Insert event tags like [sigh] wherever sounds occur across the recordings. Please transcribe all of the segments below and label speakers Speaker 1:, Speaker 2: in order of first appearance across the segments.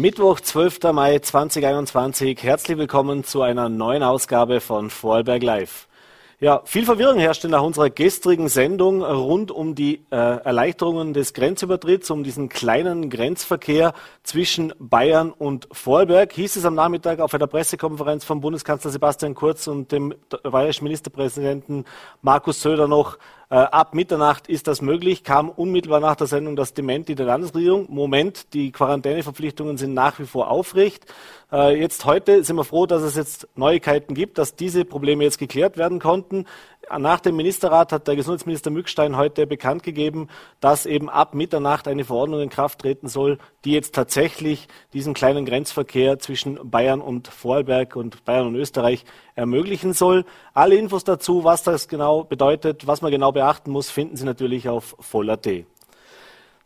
Speaker 1: Mittwoch, 12. Mai 2021. Herzlich willkommen zu einer neuen Ausgabe von Vorarlberg Live. Ja, viel Verwirrung herrschte nach unserer gestrigen Sendung rund um die äh, Erleichterungen des Grenzübertritts, um diesen kleinen Grenzverkehr zwischen Bayern und Vorarlberg. Hieß es am Nachmittag auf einer Pressekonferenz von Bundeskanzler Sebastian Kurz und dem bayerischen Ministerpräsidenten Markus Söder noch, ab Mitternacht ist das möglich, kam unmittelbar nach der Sendung das Dementi der Landesregierung. Moment, die Quarantäneverpflichtungen sind nach wie vor aufrecht. Äh, jetzt heute sind wir froh, dass es jetzt Neuigkeiten gibt, dass diese Probleme jetzt geklärt werden konnten. Nach dem Ministerrat hat der Gesundheitsminister Mückstein heute bekannt gegeben, dass eben ab Mitternacht eine Verordnung in Kraft treten soll, die jetzt tatsächlich diesen kleinen Grenzverkehr zwischen Bayern und Vorarlberg und Bayern und Österreich ermöglichen soll. Alle Infos dazu, was das genau bedeutet, was man genau beachten muss, finden Sie natürlich auf voll.at.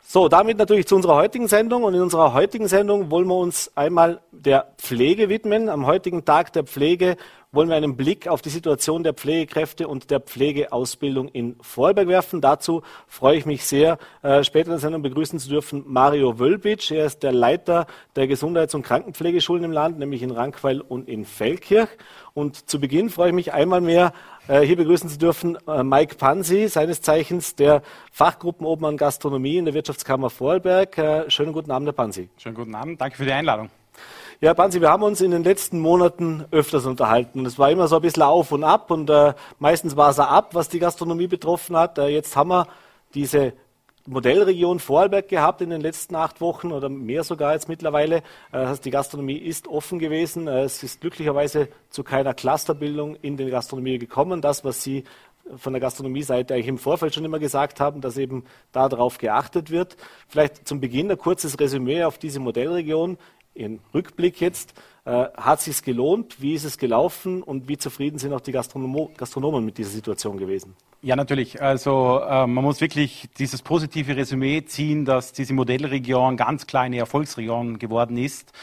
Speaker 1: So, damit natürlich zu unserer heutigen Sendung. Und in unserer heutigen Sendung wollen wir uns einmal der Pflege widmen. Am heutigen Tag der Pflege wollen wir einen Blick auf die Situation der Pflegekräfte und der Pflegeausbildung in Vorarlberg werfen. Dazu freue ich mich sehr, äh, später in der Sendung begrüßen zu dürfen Mario Wölbitsch. Er ist der Leiter der Gesundheits- und Krankenpflegeschulen im Land, nämlich in Rankweil und in Feldkirch. Und zu Beginn freue ich mich einmal mehr, hier begrüßen zu dürfen äh, Mike Pansi, seines Zeichens der Fachgruppenobmann Gastronomie in der Wirtschaftskammer Vorarlberg. Äh, schönen guten Abend, Herr Pansi.
Speaker 2: Schönen guten Abend, danke für die Einladung.
Speaker 1: Ja, Bansi, wir haben uns in den letzten Monaten öfters unterhalten. Es war immer so ein bisschen auf und ab. Und äh, meistens war es ab, was die Gastronomie betroffen hat. Äh, jetzt haben wir diese Modellregion Vorarlberg gehabt in den letzten acht Wochen oder mehr sogar jetzt mittlerweile. Äh, die Gastronomie ist offen gewesen. Äh, es ist glücklicherweise zu keiner Clusterbildung in der Gastronomie gekommen. Das, was Sie von der Gastronomie-Seite eigentlich im Vorfeld schon immer gesagt haben, dass eben darauf geachtet wird. Vielleicht zum Beginn ein kurzes Resümee auf diese Modellregion. Ihren Rückblick jetzt. Äh, hat es sich gelohnt? Wie ist es gelaufen? Und wie zufrieden sind auch die Gastronom Gastronomen mit dieser Situation gewesen?
Speaker 2: Ja, natürlich. Also äh, man muss wirklich dieses positive Resümee ziehen, dass diese Modellregion ganz klar eine Erfolgsregion geworden ist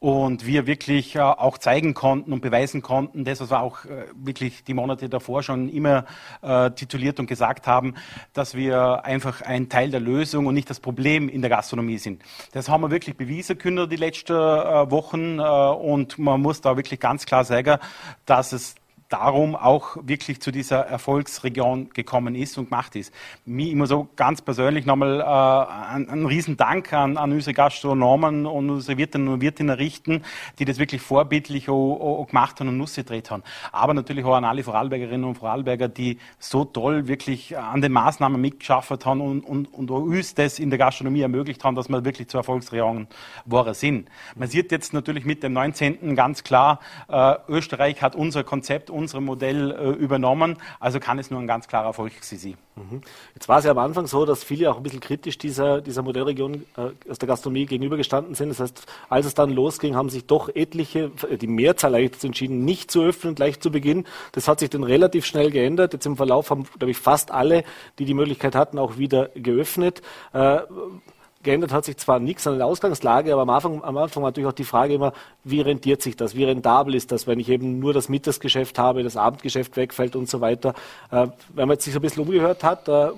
Speaker 2: und wir wirklich äh, auch zeigen konnten und beweisen konnten, das was wir auch äh, wirklich die Monate davor schon immer äh, tituliert und gesagt haben, dass wir einfach ein Teil der Lösung und nicht das Problem in der Gastronomie sind. Das haben wir wirklich bewiesen können die letzten äh, Wochen äh, und man muss da wirklich ganz klar sagen, dass es darum auch wirklich zu dieser Erfolgsregion gekommen ist und gemacht ist. Mir immer so ganz persönlich nochmal äh, einen, einen riesen Dank an, an unsere Gastronomen und unsere Wirtinnen und Wirtinnen richten, die das wirklich vorbildlich auch, auch gemacht haben und Nuss gedreht haben. Aber natürlich auch an alle Vorarlbergerinnen und Vorarlberger, die so toll wirklich an den Maßnahmen mitgeschafft haben und, und, und uns das in der Gastronomie ermöglicht haben, dass wir wirklich zur Erfolgsregion geworden sind. Man sieht jetzt natürlich mit dem 19. ganz klar, äh, Österreich hat unser Konzept, Modell äh, übernommen. Also kann es nur ein ganz klarer Erfolg sein.
Speaker 1: Mhm. Jetzt war es ja am Anfang so, dass viele auch ein bisschen kritisch dieser, dieser Modellregion äh, aus der Gastronomie gegenübergestanden sind. Das heißt, als es dann losging, haben sich doch etliche, äh, die Mehrzahl eigentlich entschieden, nicht zu öffnen, gleich zu Beginn. Das hat sich dann relativ schnell geändert. Jetzt im Verlauf haben, glaube ich, fast alle, die die Möglichkeit hatten, auch wieder geöffnet. Äh, geändert hat sich zwar nichts an der Ausgangslage, aber am Anfang, am Anfang natürlich auch die Frage immer, wie rentiert sich das, wie rentabel ist das, wenn ich eben nur das Mittagsgeschäft habe, das Abendgeschäft wegfällt und so weiter. Äh, wenn man jetzt sich so ein bisschen umgehört hat, äh,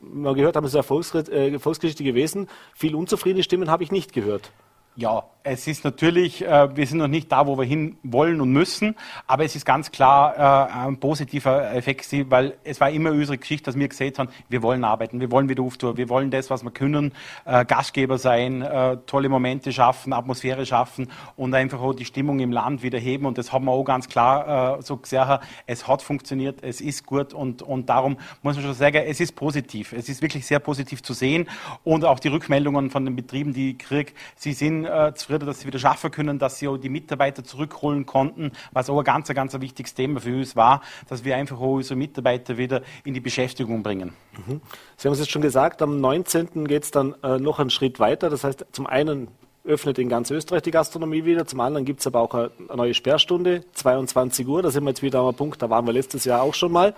Speaker 1: man gehört haben, es ist äh, Erfolgsgeschichte gewesen, viel unzufriedene Stimmen habe ich nicht gehört.
Speaker 2: Ja, es ist natürlich, äh, wir sind noch nicht da, wo wir hin wollen und müssen, aber es ist ganz klar äh, ein positiver Effekt, weil es war immer unsere Geschichte, dass wir gesehen haben, wir wollen arbeiten, wir wollen wieder auftun, wir wollen das, was wir können, äh, Gastgeber sein, äh, tolle Momente schaffen, Atmosphäre schaffen und einfach auch die Stimmung im Land wieder heben und das haben wir auch ganz klar äh, so gesehen, es hat funktioniert, es ist gut und, und darum muss man schon sagen, es ist positiv, es ist wirklich sehr positiv zu sehen und auch die Rückmeldungen von den Betrieben, die ich kriege, sie sind äh, zufrieden, dass sie wieder schaffen können, dass sie auch die Mitarbeiter zurückholen konnten, was auch ein ganz, ganz ein wichtiges Thema für uns war, dass wir einfach auch unsere Mitarbeiter wieder in die Beschäftigung bringen.
Speaker 1: Mhm. Sie haben es jetzt schon gesagt, am 19. geht es dann äh, noch einen Schritt weiter. Das heißt, zum einen öffnet in ganz Österreich die Gastronomie wieder. Zum anderen gibt es aber auch eine neue Sperrstunde, 22 Uhr. Da sind wir jetzt wieder am Punkt, da waren wir letztes Jahr auch schon mal.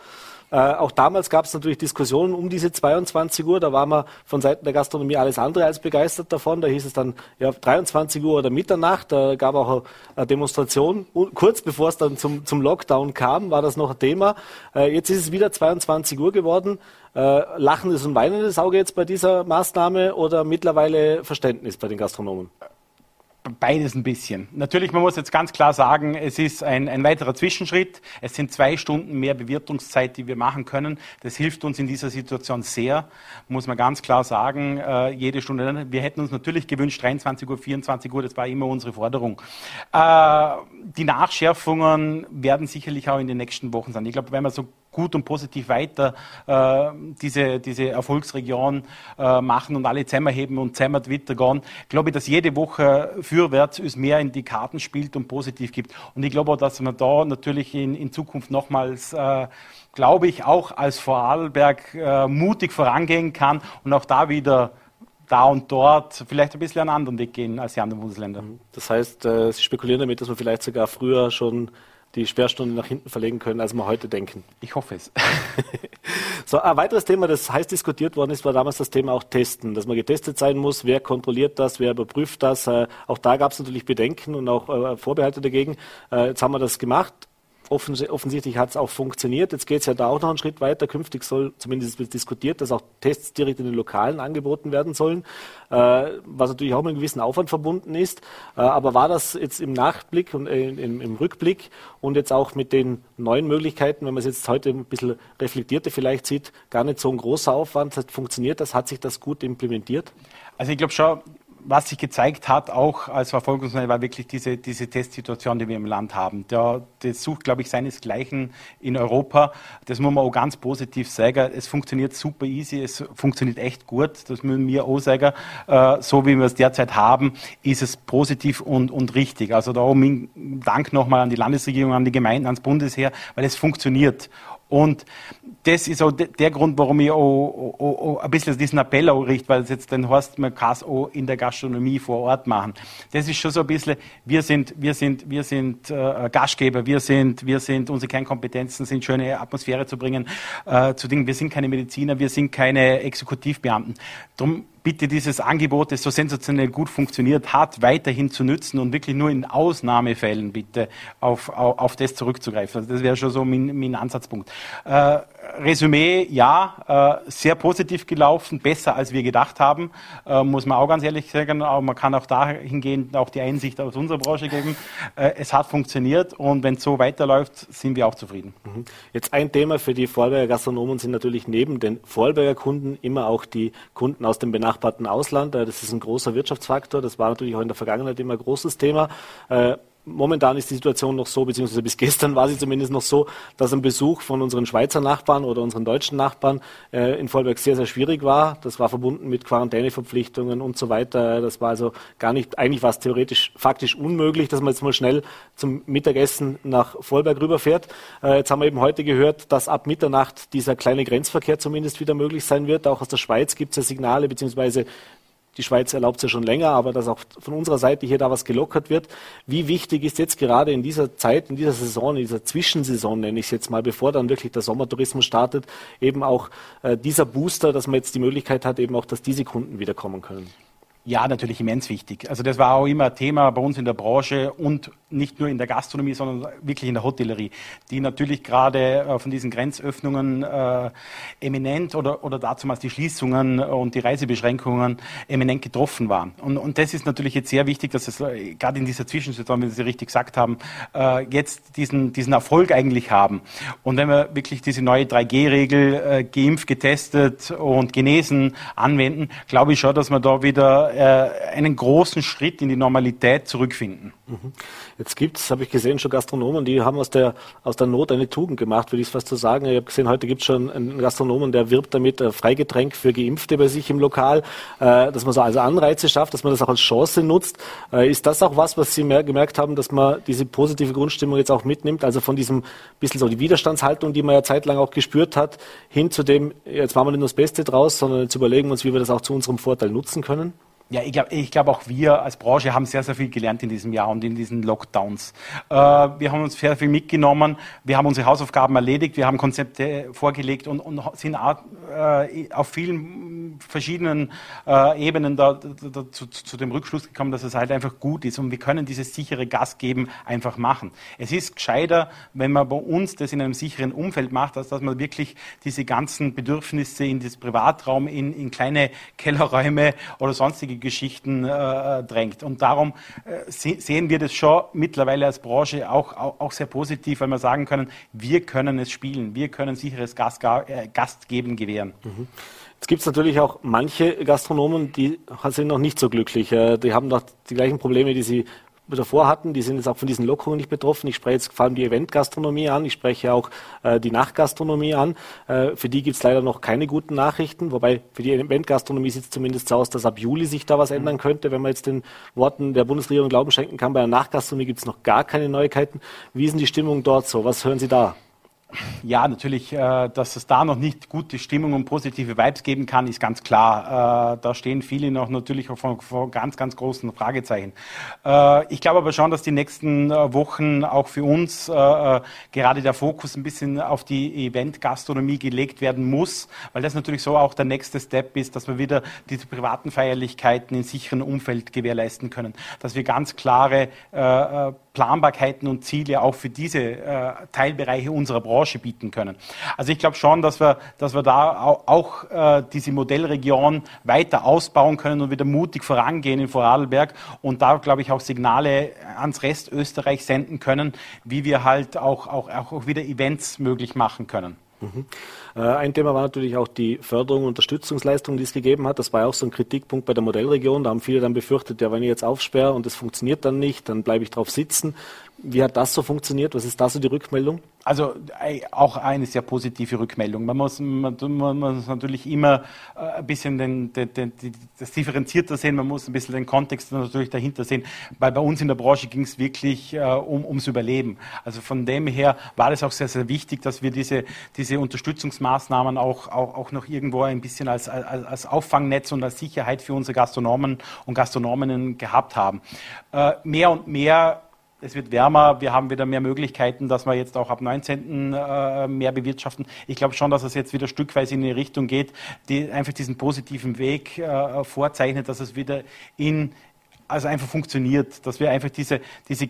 Speaker 1: Äh, auch damals gab es natürlich Diskussionen um diese 22 Uhr. Da war man von Seiten der Gastronomie alles andere als begeistert davon. Da hieß es dann ja 23 Uhr oder Mitternacht. Da gab auch eine Demonstration. Und kurz bevor es dann zum, zum Lockdown kam, war das noch ein Thema. Äh, jetzt ist es wieder 22 Uhr geworden. Äh, lachendes und weinendes Auge jetzt bei dieser Maßnahme oder mittlerweile Verständnis bei den Gastronomen?
Speaker 2: Beides ein bisschen. Natürlich, man muss jetzt ganz klar sagen, es ist ein, ein weiterer Zwischenschritt. Es sind zwei Stunden mehr Bewirtungszeit, die wir machen können. Das hilft uns in dieser Situation sehr, muss man ganz klar sagen. Äh, jede Stunde. Wir hätten uns natürlich gewünscht, 23 Uhr, 24 Uhr, das war immer unsere Forderung. Äh, die Nachschärfungen werden sicherlich auch in den nächsten Wochen sein. Ich glaube, wenn man so gut und positiv weiter äh, diese, diese Erfolgsregion äh, machen und alle zusammenheben und zusammen weitergehen. Glaube ich, dass jede Woche fürwärts uns mehr in die Karten spielt und positiv gibt. Und ich glaube auch, dass man da natürlich in, in Zukunft nochmals, äh, glaube ich, auch als Vorarlberg äh, mutig vorangehen kann und auch da wieder da und dort vielleicht ein bisschen einen anderen Weg gehen als die anderen Bundesländer.
Speaker 1: Das heißt, äh, Sie spekulieren damit, dass man vielleicht sogar früher schon die Sperrstunde nach hinten verlegen können, als wir heute denken.
Speaker 2: Ich hoffe es. [laughs]
Speaker 1: so, ein weiteres Thema, das heiß diskutiert worden ist, war damals das Thema auch Testen, dass man getestet sein muss, wer kontrolliert das, wer überprüft das. Äh, auch da gab es natürlich Bedenken und auch äh, Vorbehalte dagegen. Äh, jetzt haben wir das gemacht offensichtlich hat es auch funktioniert. Jetzt geht es ja da auch noch einen Schritt weiter. Künftig soll zumindest wird diskutiert, dass auch Tests direkt in den Lokalen angeboten werden sollen, äh, was natürlich auch mit einem gewissen Aufwand verbunden ist. Äh, aber war das jetzt im Nachblick und äh, im, im, Rückblick und jetzt auch mit den neuen Möglichkeiten, wenn man es jetzt heute ein bisschen reflektierter vielleicht sieht, gar nicht so ein großer Aufwand? Funktioniert das? Hat sich das gut implementiert?
Speaker 2: Also ich glaube schon, was sich gezeigt hat, auch als Verfolgungsmodell, war wirklich diese, diese Testsituation, die wir im Land haben. Der, das sucht, glaube ich, seinesgleichen in Europa. Das muss man auch ganz positiv sagen. Es funktioniert super easy, es funktioniert echt gut. Das müssen wir auch sagen. Äh, so wie wir es derzeit haben, ist es positiv und, und richtig. Also da auch Dank nochmal an die Landesregierung, an die Gemeinden, ans Bundesheer, weil es funktioniert. Und das ist auch der Grund, warum ich auch, auch, auch ein bisschen diesen Appell auch richte, weil es jetzt den Horst, man kann es auch in der Gastronomie vor Ort machen. Das ist schon so ein bisschen, wir sind, wir sind, wir sind äh, Gastgeber, wir sind, wir sind, unsere Kernkompetenzen sind schöne Atmosphäre zu bringen, äh, zu Dingen. Wir sind keine Mediziner, wir sind keine Exekutivbeamten. Darum bitte dieses Angebot, das so sensationell gut funktioniert hat, weiterhin zu nützen und wirklich nur in Ausnahmefällen bitte auf, auf, auf das zurückzugreifen. Also das wäre schon so mein, mein Ansatzpunkt. Äh, Resümee, ja, äh, sehr positiv gelaufen, besser als wir gedacht haben, äh, muss man auch ganz ehrlich sagen. Aber man kann auch dahingehend auch die Einsicht aus unserer Branche geben. Äh, es hat funktioniert und wenn es so weiterläuft, sind wir auch zufrieden.
Speaker 1: Mhm. Jetzt ein Thema für die Vorarlberger Gastronomen sind natürlich neben den Vorarlberger Kunden immer auch die Kunden aus dem benachbarten Ausland. Das ist ein großer Wirtschaftsfaktor. Das war natürlich auch in der Vergangenheit immer ein großes Thema momentan ist die Situation noch so, beziehungsweise bis gestern war sie zumindest noch so, dass ein Besuch von unseren Schweizer Nachbarn oder unseren deutschen Nachbarn äh, in Vollberg sehr, sehr schwierig war. Das war verbunden mit Quarantäneverpflichtungen und so weiter. Das war also gar nicht, eigentlich war es theoretisch faktisch unmöglich, dass man jetzt mal schnell zum Mittagessen nach Vollberg rüberfährt. Äh, jetzt haben wir eben heute gehört, dass ab Mitternacht dieser kleine Grenzverkehr zumindest wieder möglich sein wird. Auch aus der Schweiz gibt es ja Signale, beziehungsweise die Schweiz erlaubt es ja schon länger, aber dass auch von unserer Seite hier da was gelockert wird. Wie wichtig ist jetzt gerade in dieser Zeit, in dieser Saison, in dieser Zwischensaison, nenne ich es jetzt mal, bevor dann wirklich der Sommertourismus startet, eben auch äh, dieser Booster, dass man jetzt die Möglichkeit hat, eben auch, dass diese Kunden wiederkommen können?
Speaker 2: Ja, natürlich immens wichtig. Also das war auch immer ein Thema bei uns in der Branche und nicht nur in der Gastronomie, sondern wirklich in der Hotellerie, die natürlich gerade äh, von diesen Grenzöffnungen äh, eminent oder, oder dazumals die Schließungen und die Reisebeschränkungen eminent getroffen waren. Und, und das ist natürlich jetzt sehr wichtig, dass es äh, gerade in dieser Zwischensituation, wie Sie richtig gesagt haben, äh, jetzt diesen, diesen Erfolg eigentlich haben. Und wenn wir wirklich diese neue 3G-Regel äh, geimpft, getestet und genesen anwenden, glaube ich schon, dass wir da wieder äh, einen großen Schritt in die Normalität zurückfinden.
Speaker 1: Mhm. Jetzt gibt es, habe ich gesehen, schon Gastronomen, die haben aus der, aus der Not eine Tugend gemacht, würde ich es fast so sagen. Ich habe gesehen, heute gibt es schon einen Gastronomen, der wirbt damit äh, Freigetränk für Geimpfte bei sich im Lokal, äh, dass man so also Anreize schafft, dass man das auch als Chance nutzt. Äh, ist das auch was, was Sie mehr gemerkt haben, dass man diese positive Grundstimmung jetzt auch mitnimmt? Also von diesem bisschen so die Widerstandshaltung, die man ja zeitlang auch gespürt hat, hin zu dem, jetzt machen wir nicht nur das Beste draus, sondern jetzt überlegen wir uns, wie wir das auch zu unserem Vorteil nutzen können?
Speaker 2: Ja, ich glaube ich glaub auch wir als Branche haben sehr, sehr viel gelernt in diesem Jahr und in diesen Lockdowns. Äh, wir haben uns sehr viel mitgenommen, wir haben unsere Hausaufgaben erledigt, wir haben Konzepte vorgelegt und, und sind äh, auf vielen verschiedenen äh, Ebenen da, da, da zu, zu, dem Rückschluss gekommen, dass es halt einfach gut ist und wir können dieses sichere Gastgeben einfach machen. Es ist gescheiter, wenn man bei uns das in einem sicheren Umfeld macht, als dass man wirklich diese ganzen Bedürfnisse in das Privatraum, in, in kleine Kellerräume oder sonstige Geschichten äh, drängt. Und darum äh, sehen wir das schon mittlerweile als Branche auch, auch, auch, sehr positiv, weil wir sagen können, wir können es spielen, wir können sicheres Gast, äh, Gastgeben gewähren.
Speaker 1: Mhm. Jetzt gibt es natürlich auch manche Gastronomen, die sind noch nicht so glücklich. Äh, die haben noch die gleichen Probleme, die sie davor hatten, die sind jetzt auch von diesen Lockerungen nicht betroffen. Ich spreche jetzt vor allem die Eventgastronomie an, ich spreche auch äh, die Nachtgastronomie an. Äh, für die gibt es leider noch keine guten Nachrichten, wobei für die Eventgastronomie sieht es zumindest so aus, dass ab Juli sich da was mhm. ändern könnte, wenn man jetzt den Worten der Bundesregierung Glauben schenken kann. Bei der Nachtgastronomie gibt es noch gar keine Neuigkeiten. Wie ist denn die Stimmung dort so? Was hören Sie da?
Speaker 2: Ja, natürlich, äh, dass es da noch nicht gute Stimmung und positive Vibes geben kann, ist ganz klar. Äh, da stehen viele noch natürlich vor, vor ganz, ganz großen Fragezeichen. Äh, ich glaube aber schon, dass die nächsten Wochen auch für uns gerade der Fokus ein bisschen auf die Event-Gastronomie gelegt werden muss, weil das natürlich so auch der nächste Step ist, dass wir wieder diese privaten Feierlichkeiten in sicheren Umfeld gewährleisten können. Dass wir ganz klare Planbarkeiten und Ziele auch für diese Teilbereiche unserer Branche bieten können. Also ich glaube schon, dass wir, dass wir da auch, auch äh, diese Modellregion weiter ausbauen können und wieder mutig vorangehen in Vorarlberg und da, glaube ich, auch Signale ans Rest Österreich senden können, wie wir halt auch, auch, auch wieder Events möglich machen können.
Speaker 1: Mhm. Äh, ein Thema war natürlich auch die Förderung und Unterstützungsleistung, die es gegeben hat. Das war auch so ein Kritikpunkt bei der Modellregion. Da haben viele dann befürchtet, ja, wenn ich jetzt aufsperre und es funktioniert dann nicht, dann bleibe ich drauf sitzen. Wie hat das so funktioniert? Was ist da so die Rückmeldung?
Speaker 2: Also auch eine sehr positive Rückmeldung. Man muss, man, man muss natürlich immer äh, ein bisschen den, den, den, das differenzierter sehen, man muss ein bisschen den Kontext natürlich dahinter sehen, weil bei uns in der Branche ging es wirklich äh, um, ums Überleben. Also von dem her war es auch sehr, sehr wichtig, dass wir diese, diese Unterstützungsmaßnahmen auch, auch, auch noch irgendwo ein bisschen als, als, als Auffangnetz und als Sicherheit für unsere Gastronomen und Gastronominnen gehabt haben. Äh, mehr und mehr es wird wärmer, wir haben wieder mehr Möglichkeiten, dass wir jetzt auch ab 19. Äh, mehr bewirtschaften. Ich glaube schon, dass es jetzt wieder stückweise in die Richtung geht, die einfach diesen positiven Weg äh, vorzeichnet, dass es wieder in also einfach funktioniert, dass wir einfach diese, diese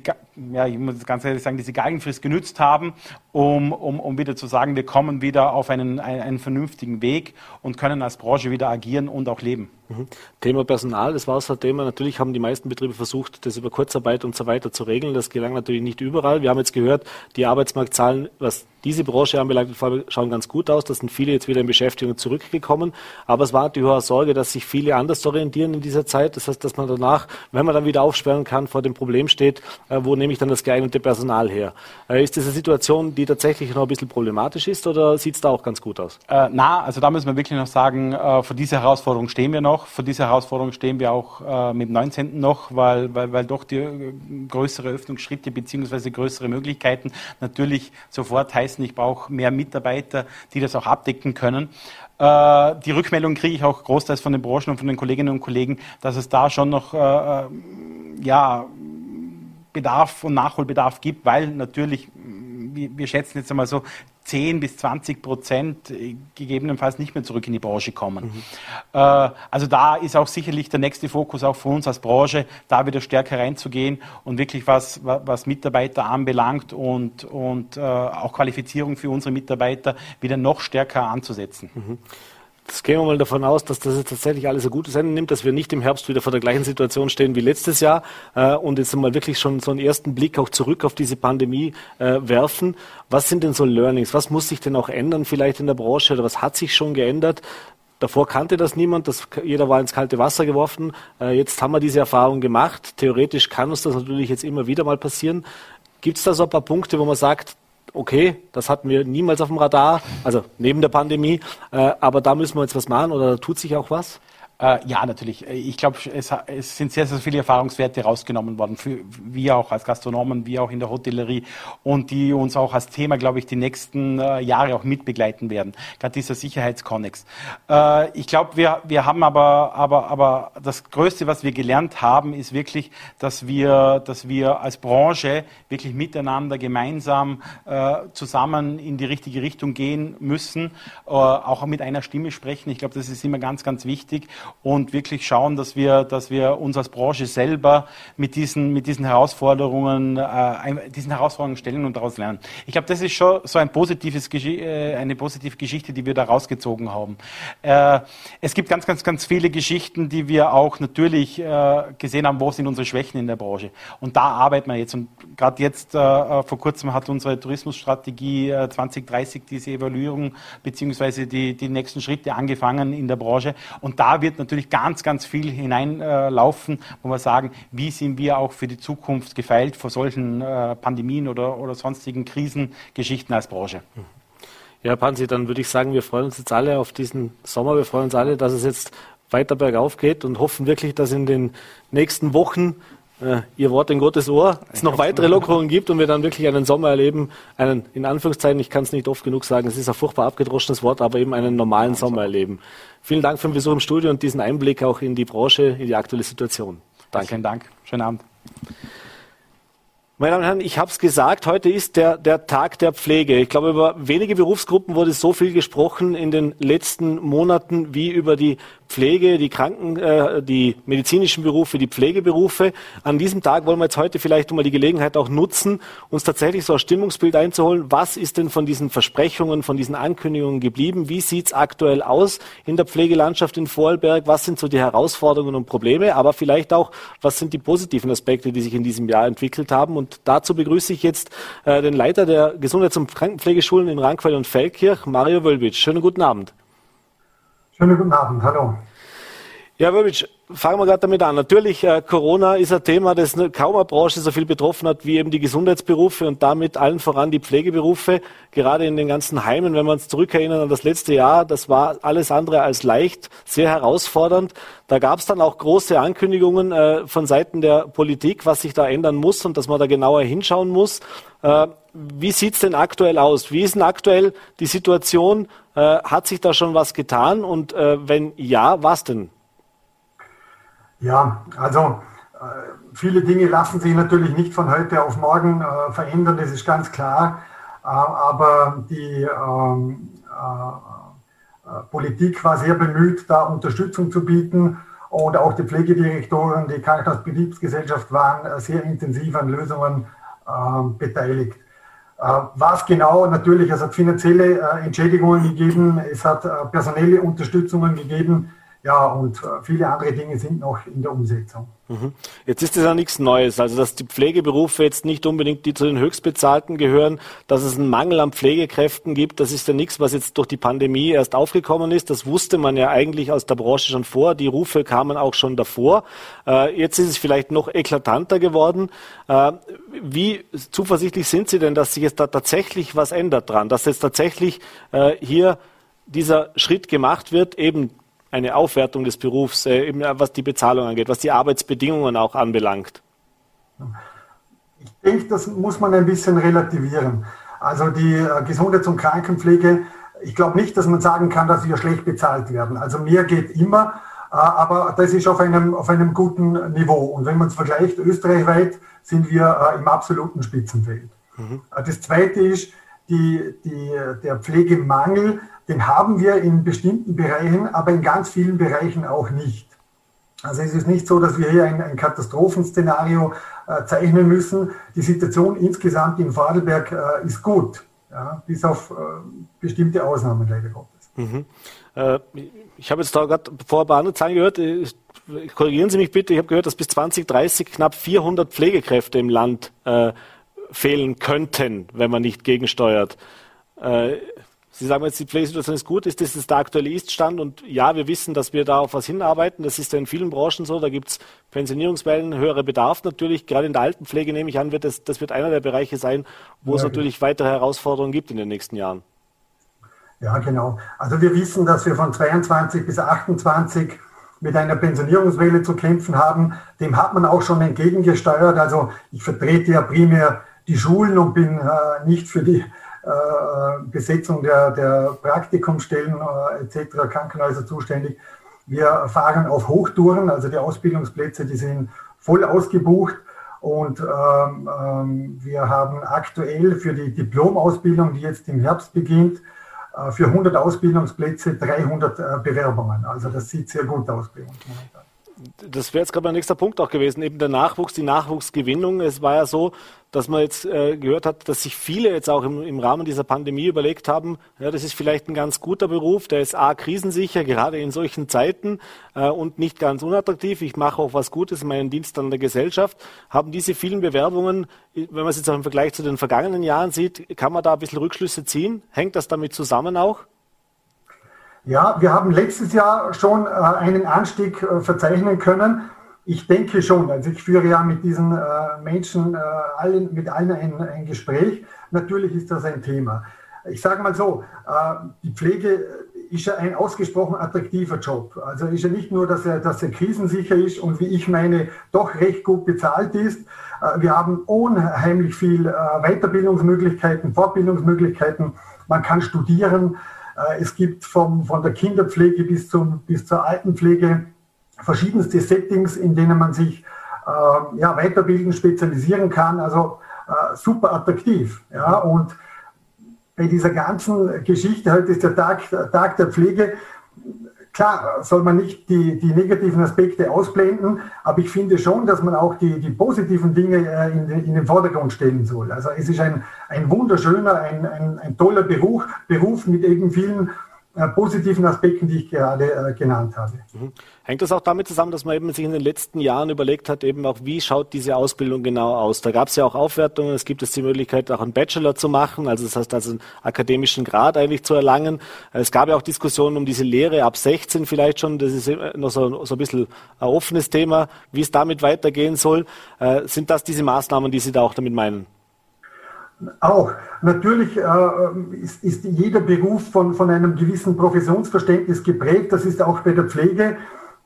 Speaker 2: ja, ich muss ganz ehrlich sagen, diese Galgenfrist genützt haben, um, um, um wieder zu sagen, wir kommen wieder auf einen, einen, einen vernünftigen Weg und können als Branche wieder agieren und auch leben.
Speaker 1: Mhm. Thema Personal, das war so ein Thema. Natürlich haben die meisten Betriebe versucht, das über Kurzarbeit und so weiter zu regeln. Das gelang natürlich nicht überall. Wir haben jetzt gehört, die Arbeitsmarktzahlen, was diese Branche anbelangt, schauen ganz gut aus. Da sind viele jetzt wieder in Beschäftigung zurückgekommen. Aber es war die hohe Sorge, dass sich viele anders orientieren in dieser Zeit. Das heißt, dass man danach, wenn man dann wieder aufsperren kann, vor dem Problem steht, äh, wo nehme ich dann das geeignete Personal her? Äh, ist das eine Situation, die tatsächlich noch ein bisschen problematisch ist oder sieht es da auch ganz gut aus?
Speaker 2: Äh, na, also da müssen wir wirklich noch sagen, äh, vor dieser Herausforderung stehen wir noch. Vor dieser Herausforderung stehen wir auch äh, mit dem 19. noch, weil, weil, weil doch die äh, größere Öffnungsschritte bzw. größere Möglichkeiten natürlich sofort heißen, ich brauche mehr Mitarbeiter, die das auch abdecken können. Äh, die Rückmeldung kriege ich auch großteils von den Branchen und von den Kolleginnen und Kollegen, dass es da schon noch äh ja, Bedarf und Nachholbedarf gibt, weil natürlich, wir schätzen jetzt einmal so, 10 bis 20 Prozent äh, gegebenenfalls nicht mehr zurück in die Branche kommen. Mhm. Äh, also da ist auch sicherlich der nächste Fokus auch für uns als Branche, da wieder stärker reinzugehen und wirklich was, was Mitarbeiter anbelangt und, und äh, auch Qualifizierung für unsere Mitarbeiter wieder noch stärker anzusetzen. Mhm.
Speaker 1: Jetzt gehen wir mal davon aus, dass das jetzt tatsächlich alles ein gutes Ende nimmt, dass wir nicht im Herbst wieder vor der gleichen Situation stehen wie letztes Jahr äh, und jetzt mal wirklich schon so einen ersten Blick auch zurück auf diese Pandemie äh, werfen. Was sind denn so Learnings? Was muss sich denn auch ändern vielleicht in der Branche oder was hat sich schon geändert? Davor kannte das niemand, das, jeder war ins kalte Wasser geworfen. Äh, jetzt haben wir diese Erfahrung gemacht. Theoretisch kann uns das natürlich jetzt immer wieder mal passieren. Gibt es da so ein paar Punkte, wo man sagt, okay, das hatten wir niemals auf dem Radar, also neben der Pandemie, äh, aber da müssen wir jetzt was machen oder tut sich auch was?
Speaker 2: Äh, ja, natürlich. Ich glaube, es, es, sind sehr, sehr viele Erfahrungswerte rausgenommen worden, für, wir auch als Gastronomen, wir auch in der Hotellerie und die uns auch als Thema, glaube ich, die nächsten äh, Jahre auch mitbegleiten werden. Gerade dieser Sicherheitskonnex. Äh, ich glaube, wir, wir haben aber, aber, aber das Größte, was wir gelernt haben, ist wirklich, dass wir, dass wir als Branche wirklich miteinander gemeinsam äh, zusammen in die richtige Richtung gehen müssen, äh, auch mit einer Stimme sprechen. Ich glaube, das ist immer ganz, ganz wichtig und wirklich schauen, dass wir, dass wir uns als Branche selber mit diesen, mit diesen Herausforderungen, äh, diesen Herausforderungen stellen und daraus lernen. Ich glaube, das ist schon so ein positives, äh, eine positive Geschichte, die wir da rausgezogen haben. Äh, es gibt ganz, ganz, ganz viele Geschichten, die wir auch natürlich äh, gesehen haben, wo sind unsere Schwächen in der Branche. Und da arbeiten wir jetzt. Und gerade jetzt, äh, äh, vor kurzem hat unsere Tourismusstrategie 2030 diese Evaluierung beziehungsweise die, die nächsten Schritte angefangen in der Branche. Und da wird natürlich ganz, ganz viel hineinlaufen, wo wir sagen, wie sind wir auch für die Zukunft gefeilt vor solchen äh, Pandemien oder, oder sonstigen Krisengeschichten als Branche.
Speaker 1: Ja, Pansi, dann würde ich sagen, wir freuen uns jetzt alle auf diesen Sommer. Wir freuen uns alle, dass es jetzt weiter bergauf geht und hoffen wirklich, dass in den nächsten Wochen äh, Ihr Wort in Gottes Ohr, es noch weitere Lockerungen gibt und wir dann wirklich einen Sommer erleben, einen, in Anführungszeichen, ich kann es nicht oft genug sagen, es ist ein furchtbar abgedroschenes Wort, aber eben einen normalen Sommer erleben. Vielen Dank für den Besuch im Studio und diesen Einblick auch in die Branche, in die aktuelle Situation.
Speaker 2: Danke. Vielen Dank. Schönen Abend.
Speaker 1: Meine Damen und Herren, ich habe es gesagt, heute ist der, der Tag der Pflege. Ich glaube, über wenige Berufsgruppen wurde so viel gesprochen in den letzten Monaten wie über die Pflege, die Kranken, äh, die medizinischen Berufe, die Pflegeberufe. An diesem Tag wollen wir jetzt heute vielleicht mal die Gelegenheit auch nutzen, uns tatsächlich so ein Stimmungsbild einzuholen. Was ist denn von diesen Versprechungen, von diesen Ankündigungen geblieben? Wie sieht's aktuell aus in der Pflegelandschaft in Vorarlberg? Was sind so die Herausforderungen und Probleme? Aber vielleicht auch, was sind die positiven Aspekte, die sich in diesem Jahr entwickelt haben? Und dazu begrüße ich jetzt äh, den Leiter der Gesundheits- und Krankenpflegeschulen in Rankweil und Feldkirch, Mario Wölbitsch. Schönen guten Abend.
Speaker 3: Schönen guten Abend, hallo.
Speaker 1: Ja, Wölbitsch, fangen wir gerade damit an. Natürlich, äh, Corona ist ein Thema, das kaum eine Branche so viel betroffen hat wie eben die Gesundheitsberufe und damit allen voran die Pflegeberufe. Gerade in den ganzen Heimen, wenn wir uns zurückerinnern an das letzte Jahr, das war alles andere als leicht, sehr herausfordernd. Da gab es dann auch große Ankündigungen äh, von Seiten der Politik, was sich da ändern muss und dass man da genauer hinschauen muss. Äh, wie sieht's denn aktuell aus? Wie ist denn aktuell die Situation? Äh, hat sich da schon was getan? Und äh, wenn ja, was denn?
Speaker 3: Ja, also äh, viele Dinge lassen sich natürlich nicht von heute auf morgen äh, verändern, das ist ganz klar. Äh, aber die ähm, Politik war sehr bemüht, da Unterstützung zu bieten. Und auch die Pflegedirektoren, die Krankenhausbetriebsgesellschaft waren sehr intensiv an Lösungen ähm, beteiligt. Was genau? Natürlich, es hat finanzielle Entschädigungen gegeben, es hat personelle Unterstützungen gegeben, ja, und äh, viele andere Dinge sind noch in der Umsetzung.
Speaker 1: Mhm. Jetzt ist das ja nichts Neues. Also, dass die Pflegeberufe jetzt nicht unbedingt die zu den Höchstbezahlten gehören, dass es einen Mangel an Pflegekräften gibt, das ist ja nichts, was jetzt durch die Pandemie erst aufgekommen ist. Das wusste man ja eigentlich aus der Branche schon vor. Die Rufe kamen auch schon davor. Äh, jetzt ist es vielleicht noch eklatanter geworden. Äh, wie zuversichtlich sind Sie denn, dass sich jetzt da tatsächlich was ändert dran, dass jetzt tatsächlich hier dieser Schritt gemacht wird, eben eine Aufwertung des Berufs, äh, eben, was die Bezahlung angeht, was die Arbeitsbedingungen auch anbelangt?
Speaker 3: Ich denke, das muss man ein bisschen relativieren. Also die äh, Gesundheits- und Krankenpflege, ich glaube nicht, dass man sagen kann, dass wir schlecht bezahlt werden. Also mehr geht immer, äh, aber das ist auf einem, auf einem guten Niveau. Und wenn man es vergleicht, österreichweit sind wir im absoluten Spitzenfeld. Mhm. Das Zweite ist, die, die, der Pflegemangel den haben wir in bestimmten Bereichen, aber in ganz vielen Bereichen auch nicht. Also es ist nicht so, dass wir hier ein, ein Katastrophenszenario äh, zeichnen müssen. Die Situation insgesamt in Vorarlberg äh, ist gut, ja, bis auf äh, bestimmte Ausnahmen leider Gottes. Mhm.
Speaker 1: Äh, ich habe jetzt da gerade vor ein paar anderen Zahlen gehört, äh, korrigieren Sie mich bitte, ich habe gehört, dass bis 2030 knapp 400 Pflegekräfte im Land äh, fehlen könnten, wenn man nicht gegensteuert. Sie sagen jetzt, die Pflegesituation ist gut, ist das ist der aktuelle Ist-Stand? Und ja, wir wissen, dass wir da auf was hinarbeiten. Das ist ja in vielen Branchen so. Da gibt es Pensionierungswellen, höherer Bedarf natürlich. Gerade in der Altenpflege nehme ich an, wird das, das wird einer der Bereiche sein, wo ja, es natürlich genau. weitere Herausforderungen gibt in den nächsten Jahren.
Speaker 3: Ja, genau. Also wir wissen, dass wir von 22 bis 28 mit einer Pensionierungswelle zu kämpfen haben. Dem hat man auch schon entgegengesteuert. Also ich vertrete ja primär die Schulen und bin äh, nicht für die Besetzung der, der Praktikumsstellen äh, etc. Krankenhäuser zuständig. Wir fahren auf Hochtouren, also die Ausbildungsplätze, die sind voll ausgebucht. Und ähm, ähm, wir haben aktuell für die Diplomausbildung, die jetzt im Herbst beginnt, äh, für 100 Ausbildungsplätze 300 äh, Bewerbungen. Also das sieht sehr gut aus bei uns momentan
Speaker 1: das wäre jetzt gerade mein nächster Punkt auch gewesen, eben der Nachwuchs, die Nachwuchsgewinnung. Es war ja so, dass man jetzt äh, gehört hat, dass sich viele jetzt auch im, im, Rahmen dieser Pandemie überlegt haben, ja, das ist vielleicht ein ganz guter Beruf, der ist A, krisensicher, gerade in solchen Zeiten äh, und nicht ganz unattraktiv. Ich mache auch was Gutes, meinen Dienst an der Gesellschaft. Haben diese vielen Bewerbungen, wenn man es jetzt auch im Vergleich zu den vergangenen Jahren sieht, kann man da ein bisschen Rückschlüsse ziehen? Hängt das damit zusammen auch?
Speaker 3: Ja, wir haben letztes Jahr schon äh, einen Anstieg äh, verzeichnen können. Ich denke schon. Also ich führe ja mit diesen äh, Menschen allen, mit allen ein, ein, Gespräch. Natürlich ist das ein Thema. Ich sage mal so, die Pflege ist ja ein ausgesprochen attraktiver Job. Also ist ja nicht nur, dass er, dass er krisensicher ist und wie ich meine, doch recht gut bezahlt ist. Wir haben unheimlich viel Weiterbildungsmöglichkeiten, Fortbildungsmöglichkeiten. Man kann studieren. Äh, es gibt vom, von der Kinderpflege bis, zum, bis zur Altenpflege verschiedenste Settings, in denen man sich äh, ja, weiterbilden, spezialisieren kann. Also äh, super attraktiv. Ja? Und bei dieser ganzen Geschichte, heute ist der Tag, der Tag der Pflege, Klar, soll man nicht die, die negativen Aspekte ausblenden, aber ich finde schon, dass man auch die, die positiven Dinge äh, in, den, in den Vordergrund stellen soll. Also es ist ein, ein wunderschöner, ein, ein, ein toller Beruf, Beruf mit eben vielen positiven Aspekten, die ich gerade äh, genannt habe.
Speaker 1: Mhm. Hängt das auch damit zusammen, dass man eben sich in den letzten Jahren überlegt hat, eben auch, wie schaut diese Ausbildung genau aus? Da gab es ja auch Aufwertungen, es gibt jetzt die Möglichkeit, auch einen Bachelor zu machen, also das heißt, also einen akademischen Grad eigentlich zu erlangen. Es gab ja auch Diskussionen um diese Lehre ab 16 vielleicht schon, das ist noch so, so ein bisschen ein offenes Thema, wie es damit weitergehen soll. Äh, sind das diese Maßnahmen, die Sie da auch damit meinen?
Speaker 3: Auch. Natürlich äh, ist, ist, jeder Beruf von, von einem gewissen Professionsverständnis geprägt. Das ist auch bei der Pflege.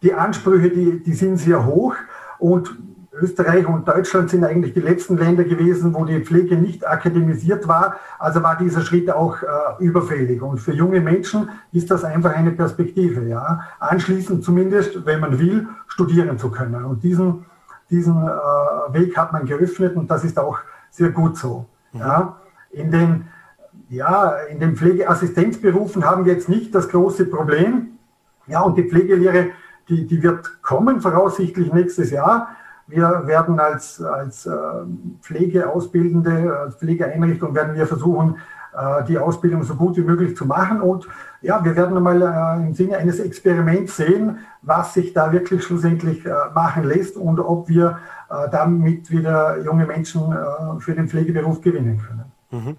Speaker 3: Die Ansprüche, die, die sind sehr hoch. Und Österreich und Deutschland sind eigentlich die letzten Länder gewesen, wo die Pflege nicht akademisiert war. Also war dieser Schritt auch äh, überfällig. Und für junge Menschen ist das einfach eine Perspektive. Ja? Anschließend zumindest, wenn man will, studieren zu können. Und diesen, diesen äh, Weg hat man geöffnet und das ist auch sehr gut so. Mhm. Ja, in den, ja, in den Pflegeassistenzberufen haben wir jetzt nicht das große Problem. Ja, und die Pflegelehre, die, die wird kommen, voraussichtlich nächstes Jahr. Wir werden als, als äh, Pflegeausbildende, als Pflegeeinrichtung werden wir versuchen, äh, die Ausbildung so gut wie möglich zu machen. Und ja, wir werden einmal äh, im Sinne eines Experiments sehen, was sich da wirklich schlussendlich äh, machen lässt und ob wir damit wieder junge Menschen äh, für den Pflegeberuf gewinnen können.
Speaker 1: Mhm.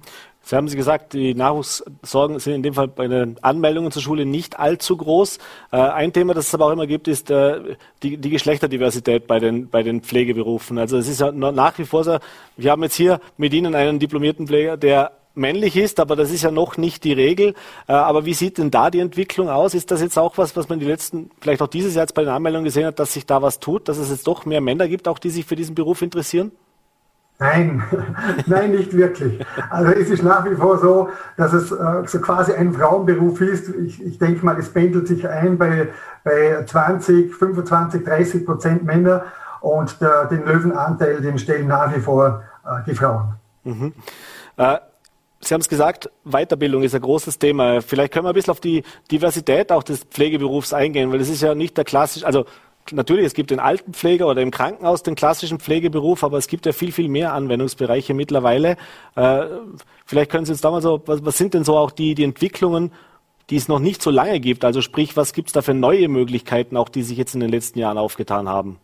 Speaker 1: Sie haben Sie gesagt, die Nachwuchssorgen sind in dem Fall bei den Anmeldungen zur Schule nicht allzu groß. Äh, ein Thema, das es aber auch immer gibt, ist äh, die, die, Geschlechterdiversität bei den, bei den Pflegeberufen. Also es ist ja nach wie vor so, wir haben jetzt hier mit Ihnen einen diplomierten Pfleger, der männlich ist, aber das ist ja noch nicht die Regel. Äh, aber wie sieht denn da die Entwicklung aus? Ist das jetzt auch was, was man die letzten, vielleicht auch dieses Jahr jetzt bei den Anmeldungen gesehen hat, dass sich da was tut, dass es jetzt doch mehr Männer gibt, auch die sich für diesen Beruf interessieren?
Speaker 3: Nein, [laughs] nein, nicht wirklich. Also es ist nach wie vor so, dass es äh, so quasi ein Frauenberuf ist. Ich, ich denke mal, es pendelt sich ein bei, bei 20, 25, 30 Prozent Männer und der, den Löwenanteil, den stellen nach wie vor äh, die Frauen. Mhm.
Speaker 1: Äh, Sie haben es gesagt, Weiterbildung ist ein großes Thema. Vielleicht können wir ein bisschen auf die Diversität auch des Pflegeberufs eingehen, weil das ist ja nicht der klassische, also natürlich, es gibt den Altenpfleger oder im Krankenhaus den klassischen Pflegeberuf, aber es gibt ja viel, viel mehr Anwendungsbereiche mittlerweile. Äh, vielleicht können Sie uns da mal so, was, was sind denn so auch die, die Entwicklungen, die es noch nicht so lange gibt? Also sprich, was gibt es da für neue Möglichkeiten, auch die sich jetzt in den letzten Jahren aufgetan haben?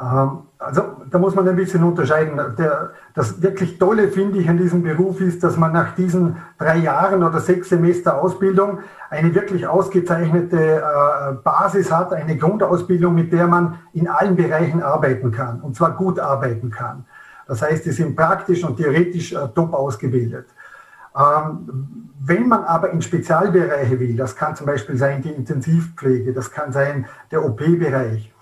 Speaker 3: Ähm, also da muss man ein bisschen unterscheiden. Der, das wirklich Tolle finde ich an diesem Beruf ist, dass man nach diesen drei Jahren oder sechs Semester Ausbildung eine wirklich ausgezeichnete äh, Basis hat, eine Grundausbildung, mit der man in allen Bereichen arbeiten kann und zwar gut arbeiten kann. Das heißt, die sind praktisch und theoretisch äh, top ausgebildet. Ähm, wenn man aber in Spezialbereiche will, das kann zum Beispiel sein die Intensivpflege, das kann sein der OP-Bereich,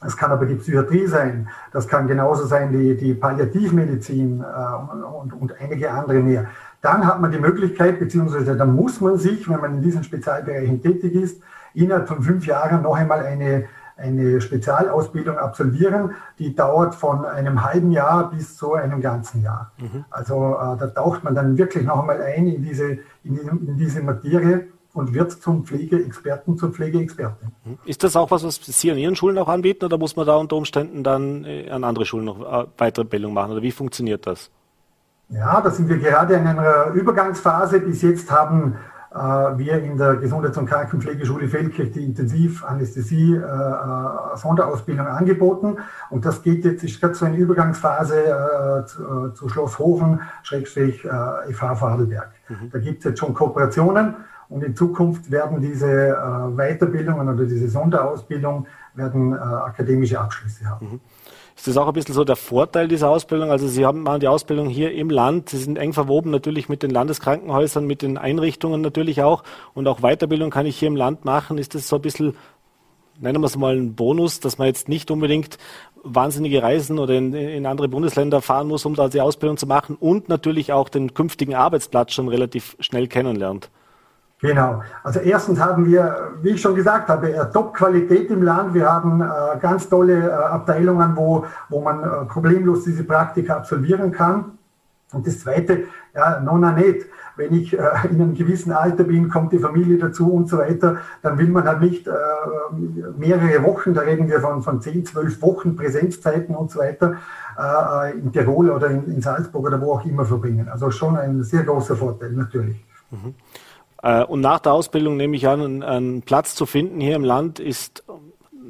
Speaker 3: das kann aber die Psychiatrie sein, das kann genauso sein die, die Palliativmedizin äh, und, und einige andere mehr. Dann hat man die Möglichkeit, beziehungsweise dann muss man sich, wenn man in diesen Spezialbereichen tätig ist, innerhalb von fünf Jahren noch einmal eine, eine Spezialausbildung absolvieren, die dauert von einem halben Jahr bis zu einem ganzen Jahr. Mhm. Also äh, da taucht man dann wirklich noch einmal ein in diese, in, in diese Materie und wird zum Pflegeexperten, zur Pflegeexpertin.
Speaker 1: Mhm. Ist das auch was, was Sie an Ihren Schulen auch anbieten oder muss man da unter Umständen dann äh, an andere Schulen noch äh, weitere Bildung machen oder wie funktioniert das?
Speaker 3: Ja, da sind wir gerade in einer Übergangsphase. Bis jetzt haben äh, wir in der Gesundheits- und Krankenpflegeschule Feldkirch die Intensiv-Anästhesie-Sonderausbildung äh, angeboten. Und das geht jetzt, ist gerade so eine Übergangsphase äh, zu, zu Schloss Hofen, Schrägstrich FH Vorarlberg. Mhm. Da gibt es jetzt schon Kooperationen und in Zukunft werden diese Weiterbildungen oder diese Sonderausbildung werden akademische Abschlüsse haben. Mhm.
Speaker 1: Ist das auch ein bisschen so der Vorteil dieser Ausbildung? Also Sie haben die Ausbildung hier im Land, Sie sind eng verwoben natürlich mit den Landeskrankenhäusern, mit den Einrichtungen natürlich auch und auch Weiterbildung kann ich hier im Land machen. Ist das so ein bisschen, nennen wir es mal ein Bonus, dass man jetzt nicht unbedingt wahnsinnige Reisen oder in, in andere Bundesländer fahren muss, um da die Ausbildung zu machen und natürlich auch den künftigen Arbeitsplatz schon relativ schnell kennenlernt?
Speaker 3: Genau. Also erstens haben wir, wie ich schon gesagt habe, Top-Qualität im Land. Wir haben äh, ganz tolle äh, Abteilungen, wo, wo man äh, problemlos diese Praktika absolvieren kann. Und das Zweite, ja, nona nicht. Wenn ich äh, in einem gewissen Alter bin, kommt die Familie dazu und so weiter, dann will man halt nicht äh, mehrere Wochen, da reden wir von, von 10, 12 Wochen Präsenzzeiten und so weiter, äh, in Tirol oder in, in Salzburg oder wo auch immer verbringen. Also schon ein sehr großer Vorteil, natürlich. Mhm.
Speaker 1: Äh, und nach der Ausbildung nehme ich an, einen Platz zu finden hier im Land ist,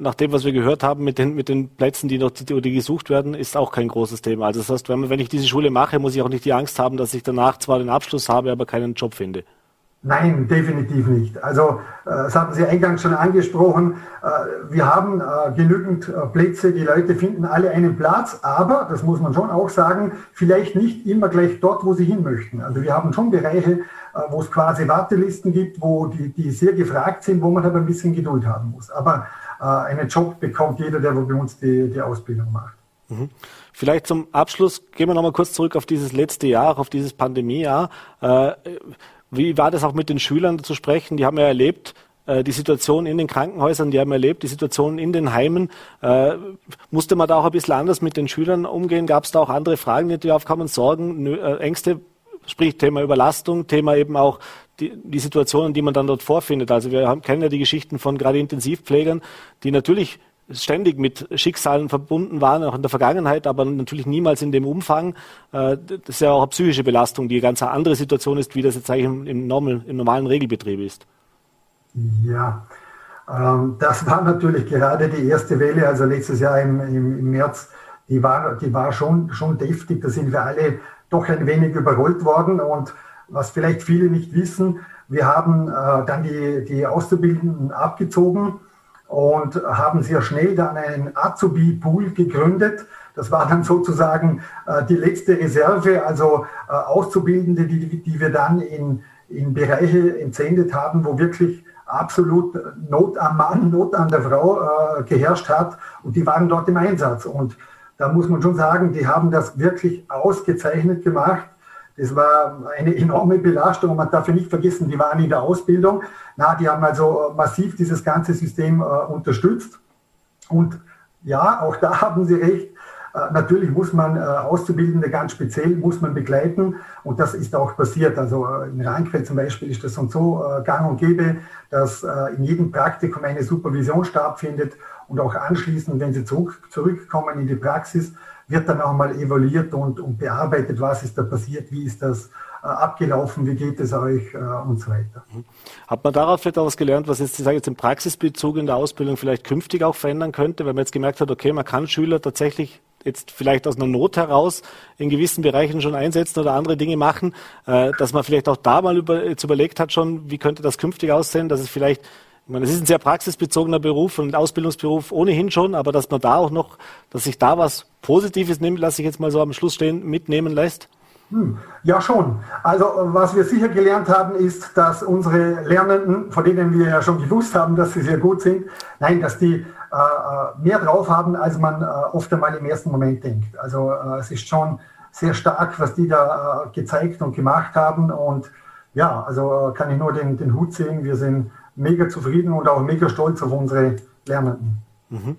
Speaker 1: nach dem, was wir gehört haben, mit den, mit den Plätzen, die noch die, die gesucht werden, ist auch kein großes Thema. Also das heißt, wenn, wenn ich diese Schule mache, muss ich auch nicht die Angst haben, dass ich danach zwar den Abschluss habe, aber keinen Job finde.
Speaker 3: Nein, definitiv nicht. Also äh, das hatten Sie eingangs schon angesprochen. Äh, wir haben genügend Plätze, die Leute finden alle einen Platz, aber, das muss man schon auch sagen, vielleicht nicht immer gleich dort, wo sie hin möchten. Also wir haben schon Bereiche, wo es quasi Wartelisten gibt, wo die, die sehr gefragt sind, wo man aber ein bisschen Geduld haben muss. Aber einen Job bekommt jeder, der bei uns die, die Ausbildung macht.
Speaker 1: Mhm. Vielleicht zum Abschluss gehen wir nochmal kurz zurück auf dieses letzte Jahr, auf dieses Pandemiejahr. Wie war das auch mit den Schülern zu sprechen? Die haben ja erlebt, äh, die Situation in den Krankenhäusern, die haben erlebt, die Situation in den Heimen. Äh, musste man da auch ein bisschen anders mit den Schülern umgehen? Gab es da auch andere Fragen, die aufkamen? Sorgen, äh, Ängste? Sprich Thema Überlastung, Thema eben auch die, die Situationen, die man dann dort vorfindet. Also wir haben, kennen ja die Geschichten von gerade Intensivpflegern, die natürlich ständig mit Schicksalen verbunden waren, auch in der Vergangenheit, aber natürlich niemals in dem Umfang. Äh, das ist ja auch eine psychische Belastung, die eine ganz andere Situation ist, wie das jetzt eigentlich im, normal, im normalen Regelbetrieb ist.
Speaker 3: Ja, ähm, das war natürlich gerade die erste Welle, also letztes Jahr im, im, im März, die war, die war schon, schon deftig. Da sind wir alle doch ein wenig überrollt worden. Und was vielleicht viele nicht wissen, wir haben äh, dann die, die Auszubildenden abgezogen und haben sehr schnell dann einen Azubi-Pool gegründet. Das war dann sozusagen äh, die letzte Reserve, also äh, Auszubildende, die, die wir dann in, in Bereiche entsendet haben, wo wirklich absolut Not am Mann, Not an der Frau äh, geherrscht hat und die waren dort im Einsatz. Und da muss man schon sagen, die haben das wirklich ausgezeichnet gemacht. Das war eine enorme Belastung und man darf ja nicht vergessen, die waren in der Ausbildung. Na, die haben also massiv dieses ganze System äh, unterstützt. Und ja, auch da [laughs] haben Sie recht. Äh, natürlich muss man äh, Auszubildende ganz speziell muss man begleiten und das ist auch passiert. Also äh, in Rheinquell zum Beispiel ist das und so äh, gang und gäbe, dass äh, in jedem Praktikum eine Supervision stattfindet und auch anschließend, wenn Sie zurück, zurückkommen in die Praxis, wird dann auch mal evaluiert und, und bearbeitet, was ist da passiert, wie ist das äh, abgelaufen, wie geht es euch äh, und so weiter. Mhm.
Speaker 1: Hat man darauf vielleicht auch was gelernt, was jetzt, ich sage jetzt im Praxisbezug in der Ausbildung vielleicht künftig auch verändern könnte, wenn man jetzt gemerkt hat, okay, man kann Schüler tatsächlich jetzt vielleicht aus einer Not heraus in gewissen Bereichen schon einsetzen oder andere Dinge machen, äh, dass man vielleicht auch da mal über, jetzt überlegt hat schon, wie könnte das künftig aussehen, dass es vielleicht ich meine, es ist ein sehr praxisbezogener Beruf und Ausbildungsberuf ohnehin schon, aber dass man da auch noch, dass sich da was Positives nimmt, lasse ich jetzt mal so am Schluss stehen, mitnehmen lässt?
Speaker 3: Hm, ja, schon. Also was wir sicher gelernt haben, ist, dass unsere Lernenden, von denen wir ja schon gewusst haben, dass sie sehr gut sind, nein, dass die äh, äh mehr drauf haben, als man äh, oft einmal im ersten Moment denkt. Also äh, es ist schon sehr stark, was die da äh, gezeigt und gemacht haben. Und ja, also äh, kann ich nur den, den Hut sehen. Wir sind mega zufrieden und auch mega stolz auf unsere Lernenden.
Speaker 1: Mhm.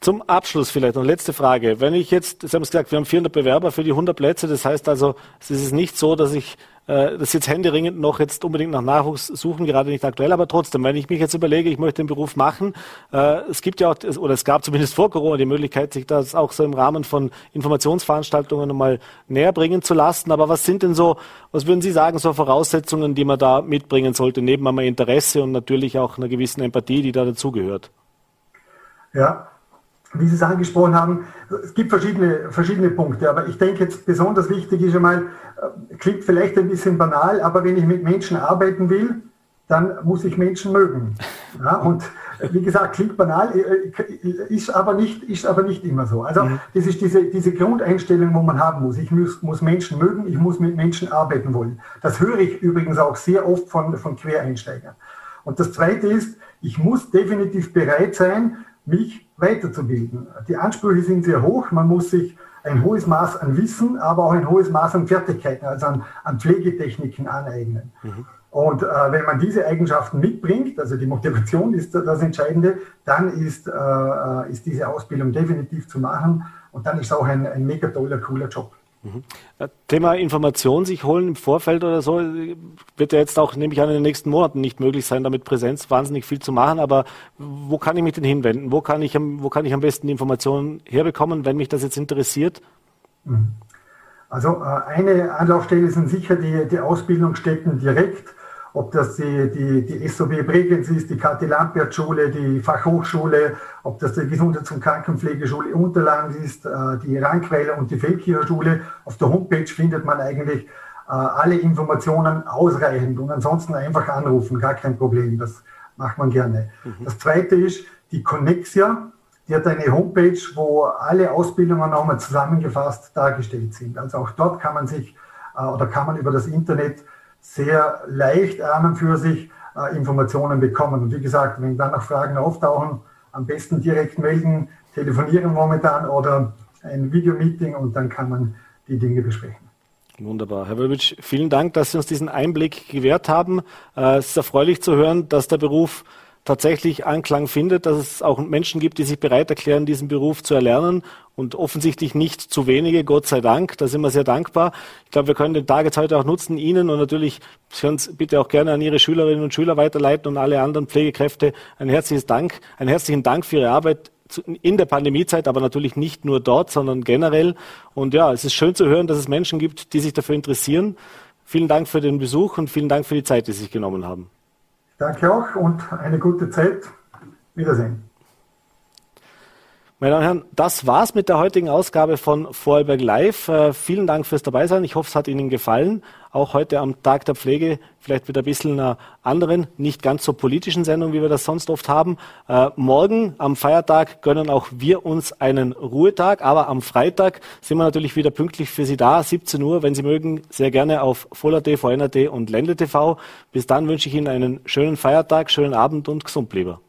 Speaker 1: Zum Abschluss vielleicht noch letzte Frage. Wenn ich jetzt, Sie haben es gesagt, wir haben 400 Bewerber für die 100 Plätze. Das heißt also, es ist nicht so, dass ich äh, das jetzt händeringend noch jetzt unbedingt nach Nachwuchs suchen, gerade nicht aktuell, aber trotzdem, wenn ich mich jetzt überlege, ich möchte den Beruf machen, äh, es gibt ja auch, oder es gab zumindest vor Corona die Möglichkeit, sich das auch so im Rahmen von Informationsveranstaltungen nochmal näher bringen zu lassen. Aber was sind denn so, was würden Sie sagen, so Voraussetzungen, die man da mitbringen sollte, neben einmal Interesse und natürlich auch einer gewissen Empathie, die da dazugehört?
Speaker 3: Ja, wie Sie es angesprochen haben, es gibt verschiedene, verschiedene Punkte, aber ich denke jetzt besonders wichtig ist einmal, äh, klingt vielleicht ein bisschen banal, aber wenn ich mit Menschen arbeiten will, dann muss ich Menschen mögen. [laughs] Ja, und wie gesagt, klingt banal, äh, ist aber nicht, ist aber nicht immer so. Also mhm. das ist diese, diese Grundeinstellung, wo man haben muss. Ich muss, muss Menschen mögen, ich muss mit Menschen arbeiten wollen. Das höre ich übrigens auch sehr oft von, von Quereinsteigern. Und das Zweite ist, ich muss definitiv bereit sein, mich weiterzubilden. Die Ansprüche sind sehr hoch. Man muss sich ein hohes Maß an Wissen, aber auch ein hohes Maß an Fertigkeiten, also an, an Pflegetechniken aneignen. Mhm. Und äh, wenn man diese Eigenschaften mitbringt, also die Motivation ist das Entscheidende, dann ist, äh, ist diese Ausbildung definitiv zu machen und dann ist auch ein, ein mega toller, cooler Job.
Speaker 1: Mhm. Thema Information sich holen im Vorfeld oder so wird ja jetzt auch, nehme ich an, in den nächsten Monaten nicht möglich sein, damit Präsenz wahnsinnig viel zu machen. Aber wo kann ich mich denn hinwenden? Wo kann ich, wo kann ich am besten die Informationen herbekommen, wenn mich das jetzt interessiert?
Speaker 3: Mhm. Also äh, eine Anlaufstelle sind sicher die, die Ausbildungsstätten direkt ob das die, die, die SOB Bregenz ist, die Kathi Lampert Schule, die Fachhochschule, ob das die Gesundheits- und Krankenpflegeschule Unterland ist, äh, die Rankweiler und die Feldkircher Schule. Auf der Homepage findet man eigentlich äh, alle Informationen ausreichend und ansonsten einfach anrufen, gar kein Problem, das macht man gerne. Mhm. Das zweite ist die Connexia, die hat eine Homepage, wo alle Ausbildungen nochmal zusammengefasst dargestellt sind. Also auch dort kann man sich äh, oder kann man über das Internet sehr leicht an und für sich äh, Informationen bekommen. Und wie gesagt, wenn dann noch Fragen auftauchen, am besten direkt melden, telefonieren momentan oder ein Videomeeting und dann kann man die Dinge besprechen.
Speaker 1: Wunderbar. Herr Wölwitsch, vielen Dank, dass Sie uns diesen Einblick gewährt haben. Äh, es ist erfreulich zu hören, dass der Beruf tatsächlich Anklang findet, dass es auch Menschen gibt, die sich bereit erklären, diesen Beruf zu erlernen und offensichtlich nicht zu wenige, Gott sei Dank. Da sind wir sehr dankbar. Ich glaube, wir können den Tag jetzt heute auch nutzen, Ihnen und natürlich, Sie können es bitte auch gerne an Ihre Schülerinnen und Schüler weiterleiten und alle anderen Pflegekräfte ein herzliches Dank, einen herzlichen Dank für Ihre Arbeit in der Pandemiezeit, aber natürlich nicht nur dort, sondern generell. Und ja, es ist schön zu hören, dass es Menschen gibt, die sich dafür interessieren. Vielen Dank für den Besuch und vielen Dank für die Zeit, die Sie sich genommen haben.
Speaker 3: Danke auch und eine gute Zeit. Wiedersehen.
Speaker 1: Meine Damen und Herren, das war's mit der heutigen Ausgabe von Vorarlberg Live. Äh, vielen Dank fürs Dabeisein. Ich hoffe, es hat Ihnen gefallen. Auch heute am Tag der Pflege vielleicht wieder ein bisschen einer anderen, nicht ganz so politischen Sendung, wie wir das sonst oft haben. Äh, morgen am Feiertag gönnen auch wir uns einen Ruhetag, aber am Freitag sind wir natürlich wieder pünktlich für Sie da, 17 Uhr, wenn Sie mögen, sehr gerne auf Voller.at, VNRT und Ländle TV. Bis dann wünsche ich Ihnen einen schönen Feiertag, schönen Abend und gesund lieber.